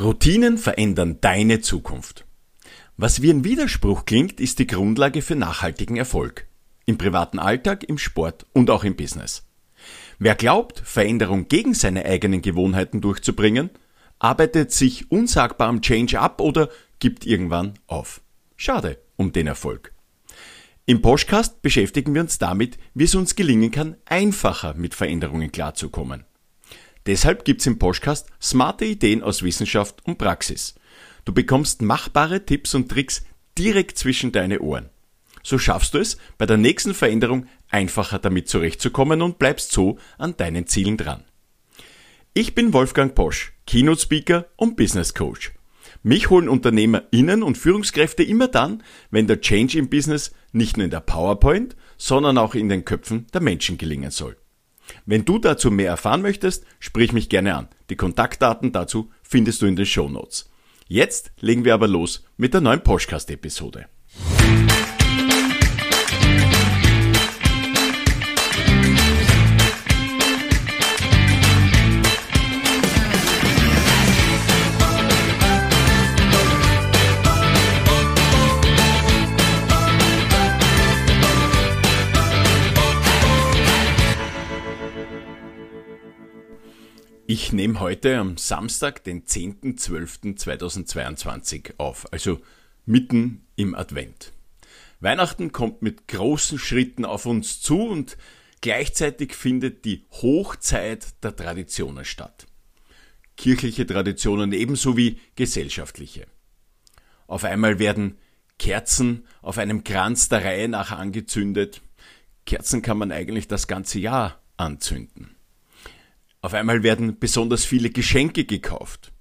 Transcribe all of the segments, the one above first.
Routinen verändern deine Zukunft. Was wie ein Widerspruch klingt, ist die Grundlage für nachhaltigen Erfolg. Im privaten Alltag, im Sport und auch im Business. Wer glaubt, Veränderung gegen seine eigenen Gewohnheiten durchzubringen, arbeitet sich unsagbar am Change ab oder gibt irgendwann auf. Schade um den Erfolg. Im Podcast beschäftigen wir uns damit, wie es uns gelingen kann, einfacher mit Veränderungen klarzukommen. Deshalb gibt's im Podcast smarte Ideen aus Wissenschaft und Praxis. Du bekommst machbare Tipps und Tricks direkt zwischen deine Ohren. So schaffst du es, bei der nächsten Veränderung einfacher damit zurechtzukommen und bleibst so an deinen Zielen dran. Ich bin Wolfgang Posch, Keynote Speaker und Business Coach. Mich holen UnternehmerInnen und Führungskräfte immer dann, wenn der Change im Business nicht nur in der PowerPoint, sondern auch in den Köpfen der Menschen gelingen soll. Wenn du dazu mehr erfahren möchtest, sprich mich gerne an. Die Kontaktdaten dazu findest du in den Show Notes. Jetzt legen wir aber los mit der neuen Podcast-Episode. Ich nehme heute am Samstag, den 10.12.2022 auf, also mitten im Advent. Weihnachten kommt mit großen Schritten auf uns zu und gleichzeitig findet die Hochzeit der Traditionen statt. Kirchliche Traditionen ebenso wie gesellschaftliche. Auf einmal werden Kerzen auf einem Kranz der Reihe nach angezündet. Kerzen kann man eigentlich das ganze Jahr anzünden. Auf einmal werden besonders viele Geschenke gekauft.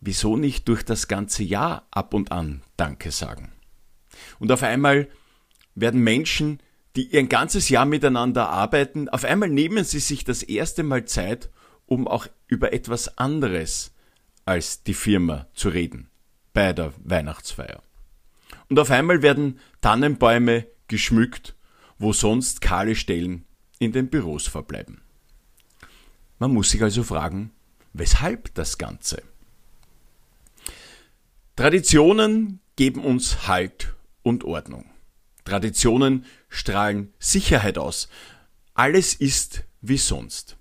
Wieso nicht durch das ganze Jahr ab und an Danke sagen? Und auf einmal werden Menschen, die ihr ganzes Jahr miteinander arbeiten, auf einmal nehmen sie sich das erste Mal Zeit, um auch über etwas anderes als die Firma zu reden bei der Weihnachtsfeier. Und auf einmal werden Tannenbäume geschmückt, wo sonst kahle Stellen in den Büros verbleiben. Man muss sich also fragen, weshalb das Ganze? Traditionen geben uns Halt und Ordnung. Traditionen strahlen Sicherheit aus. Alles ist wie sonst.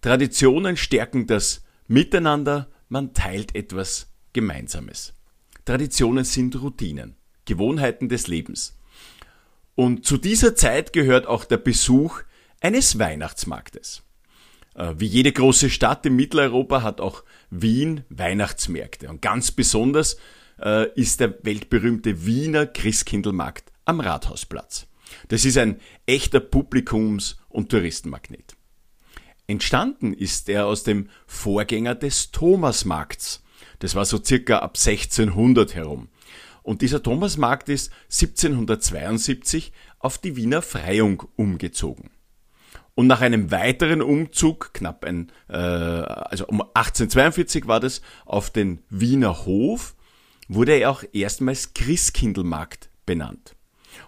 Traditionen stärken das Miteinander, man teilt etwas Gemeinsames. Traditionen sind Routinen, Gewohnheiten des Lebens. Und zu dieser Zeit gehört auch der Besuch eines Weihnachtsmarktes. Äh, wie jede große Stadt in Mitteleuropa hat auch Wien Weihnachtsmärkte. Und ganz besonders äh, ist der weltberühmte Wiener Christkindlmarkt am Rathausplatz. Das ist ein echter Publikums- und Touristenmagnet. Entstanden ist er aus dem Vorgänger des Thomasmarkts. Das war so circa ab 1600 herum. Und dieser Thomasmarkt ist 1772 auf die Wiener Freiung umgezogen. Und nach einem weiteren Umzug, knapp ein, äh, also um 1842 war das, auf den Wiener Hof, wurde er auch erstmals Christkindlmarkt benannt.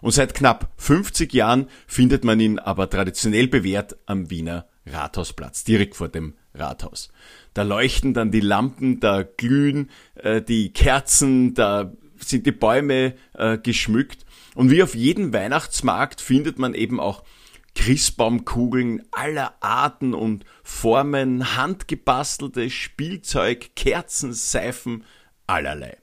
Und seit knapp 50 Jahren findet man ihn aber traditionell bewährt am Wiener Rathausplatz, direkt vor dem Rathaus. Da leuchten dann die Lampen, da glühen äh, die Kerzen, da sind die Bäume äh, geschmückt. Und wie auf jedem Weihnachtsmarkt findet man eben auch Christbaumkugeln aller Arten und Formen, handgebasteltes Spielzeug, Kerzen, Seifen, allerlei.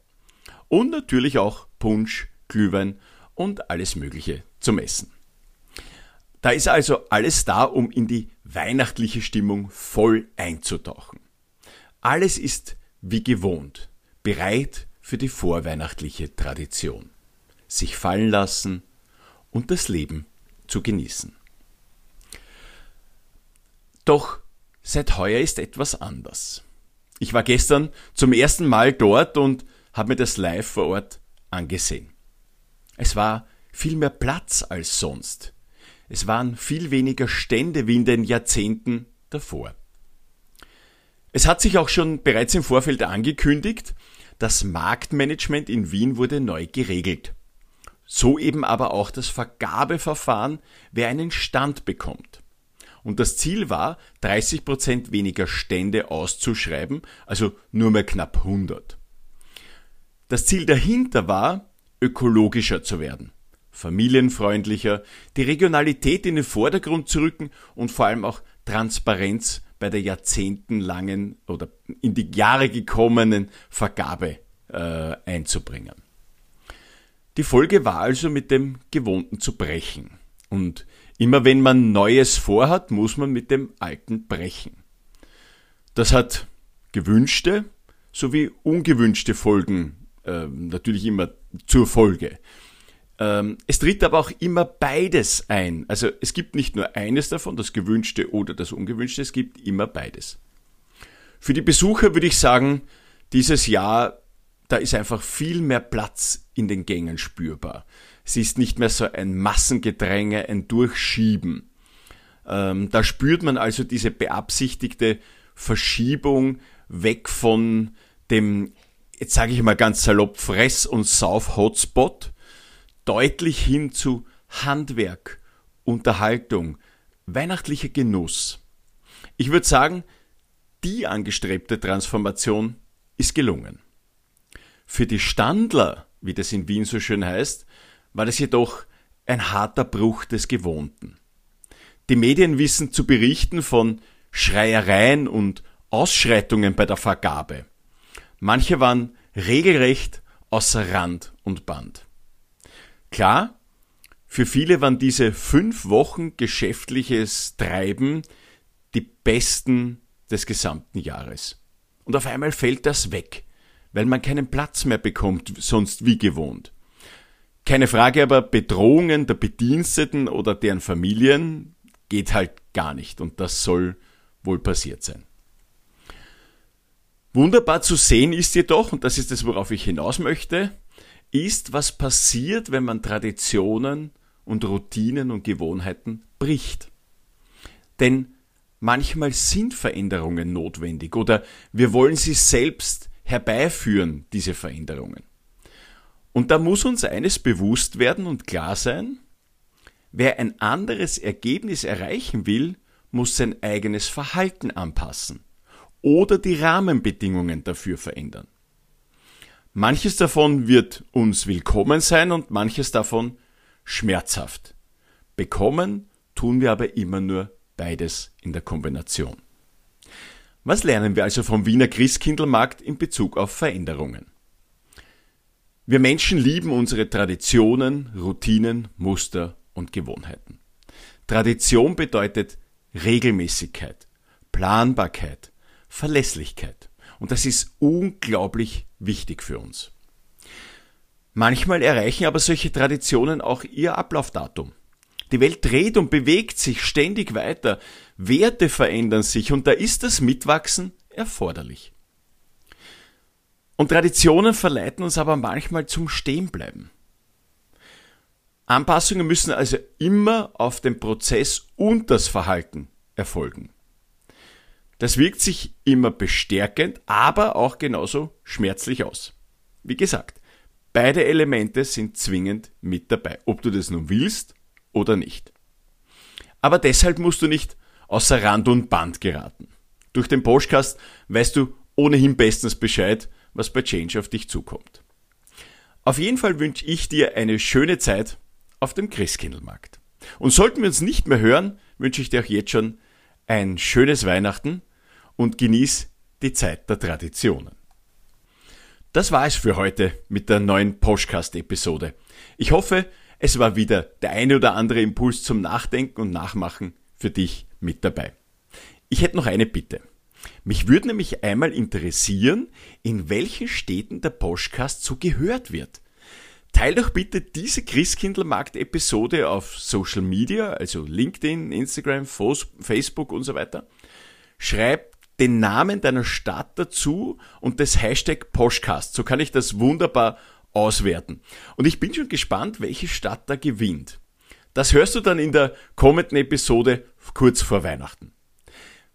Und natürlich auch Punsch, Glühwein und alles Mögliche zum Essen. Da ist also alles da, um in die weihnachtliche Stimmung voll einzutauchen. Alles ist wie gewohnt, bereit für die vorweihnachtliche Tradition. Sich fallen lassen und das Leben zu genießen. Doch seit heuer ist etwas anders. Ich war gestern zum ersten Mal dort und habe mir das live vor Ort angesehen. Es war viel mehr Platz als sonst. Es waren viel weniger Stände wie in den Jahrzehnten davor. Es hat sich auch schon bereits im Vorfeld angekündigt, das Marktmanagement in Wien wurde neu geregelt. So eben aber auch das Vergabeverfahren, wer einen Stand bekommt. Und das Ziel war, 30% weniger Stände auszuschreiben, also nur mehr knapp 100. Das Ziel dahinter war, ökologischer zu werden, familienfreundlicher, die Regionalität in den Vordergrund zu rücken und vor allem auch Transparenz bei der jahrzehntelangen oder in die Jahre gekommenen Vergabe äh, einzubringen. Die Folge war also mit dem Gewohnten zu brechen. Und immer wenn man Neues vorhat, muss man mit dem Alten brechen. Das hat gewünschte sowie ungewünschte Folgen äh, natürlich immer zur Folge. Ähm, es tritt aber auch immer beides ein. Also es gibt nicht nur eines davon, das gewünschte oder das ungewünschte, es gibt immer beides. Für die Besucher würde ich sagen, dieses Jahr, da ist einfach viel mehr Platz in den Gängen spürbar. Es ist nicht mehr so ein Massengedränge, ein Durchschieben. Ähm, da spürt man also diese beabsichtigte Verschiebung weg von dem, jetzt sage ich mal ganz salopp, Fress- und Sauf-Hotspot, deutlich hin zu Handwerk, Unterhaltung, weihnachtlicher Genuss. Ich würde sagen, die angestrebte Transformation ist gelungen. Für die Standler, wie das in Wien so schön heißt, war das jedoch ein harter Bruch des Gewohnten. Die Medien wissen zu berichten von Schreiereien und Ausschreitungen bei der Vergabe. Manche waren regelrecht außer Rand und Band. Klar, für viele waren diese fünf Wochen geschäftliches Treiben die besten des gesamten Jahres. Und auf einmal fällt das weg, weil man keinen Platz mehr bekommt, sonst wie gewohnt. Keine Frage, aber Bedrohungen der Bediensteten oder deren Familien geht halt gar nicht und das soll wohl passiert sein. Wunderbar zu sehen ist jedoch, und das ist es, worauf ich hinaus möchte, ist, was passiert, wenn man Traditionen und Routinen und Gewohnheiten bricht. Denn manchmal sind Veränderungen notwendig oder wir wollen sie selbst herbeiführen, diese Veränderungen. Und da muss uns eines bewusst werden und klar sein, wer ein anderes Ergebnis erreichen will, muss sein eigenes Verhalten anpassen oder die Rahmenbedingungen dafür verändern. Manches davon wird uns willkommen sein und manches davon schmerzhaft. Bekommen tun wir aber immer nur beides in der Kombination. Was lernen wir also vom Wiener Christkindlmarkt in Bezug auf Veränderungen? Wir Menschen lieben unsere Traditionen, Routinen, Muster und Gewohnheiten. Tradition bedeutet Regelmäßigkeit, Planbarkeit, Verlässlichkeit. Und das ist unglaublich wichtig für uns. Manchmal erreichen aber solche Traditionen auch ihr Ablaufdatum. Die Welt dreht und bewegt sich ständig weiter, Werte verändern sich und da ist das Mitwachsen erforderlich. Und Traditionen verleiten uns aber manchmal zum Stehenbleiben. Anpassungen müssen also immer auf den Prozess und das Verhalten erfolgen. Das wirkt sich immer bestärkend, aber auch genauso schmerzlich aus. Wie gesagt, beide Elemente sind zwingend mit dabei, ob du das nun willst oder nicht. Aber deshalb musst du nicht außer Rand und Band geraten. Durch den Podcast weißt du ohnehin bestens Bescheid, was bei Change auf dich zukommt. Auf jeden Fall wünsche ich dir eine schöne Zeit auf dem Christkindlmarkt. Und sollten wir uns nicht mehr hören, wünsche ich dir auch jetzt schon ein schönes Weihnachten und genieß die Zeit der Traditionen. Das war es für heute mit der neuen Podcast-Episode. Ich hoffe, es war wieder der eine oder andere Impuls zum Nachdenken und Nachmachen für dich mit dabei. Ich hätte noch eine Bitte. Mich würde nämlich einmal interessieren, in welchen Städten der Podcast so gehört wird. Teil doch bitte diese Christkindlmarkt-Episode auf Social Media, also LinkedIn, Instagram, Facebook und so weiter. Schreib den Namen deiner Stadt dazu und das Hashtag Poshcast. So kann ich das wunderbar auswerten. Und ich bin schon gespannt, welche Stadt da gewinnt. Das hörst du dann in der kommenden Episode kurz vor Weihnachten.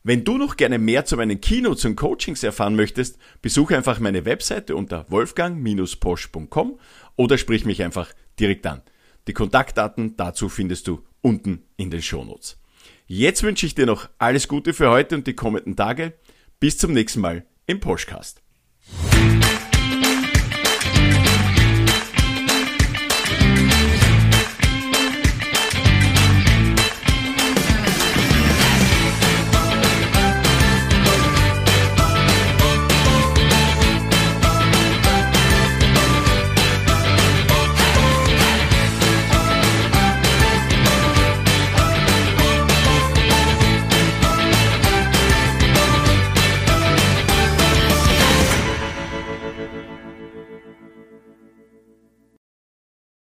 Wenn du noch gerne mehr zu meinen Keynotes und Coachings erfahren möchtest, besuche einfach meine Webseite unter wolfgang-posch.com oder sprich mich einfach direkt an. Die Kontaktdaten dazu findest du unten in den Shownotes. Jetzt wünsche ich dir noch alles Gute für heute und die kommenden Tage. Bis zum nächsten Mal im Postcast.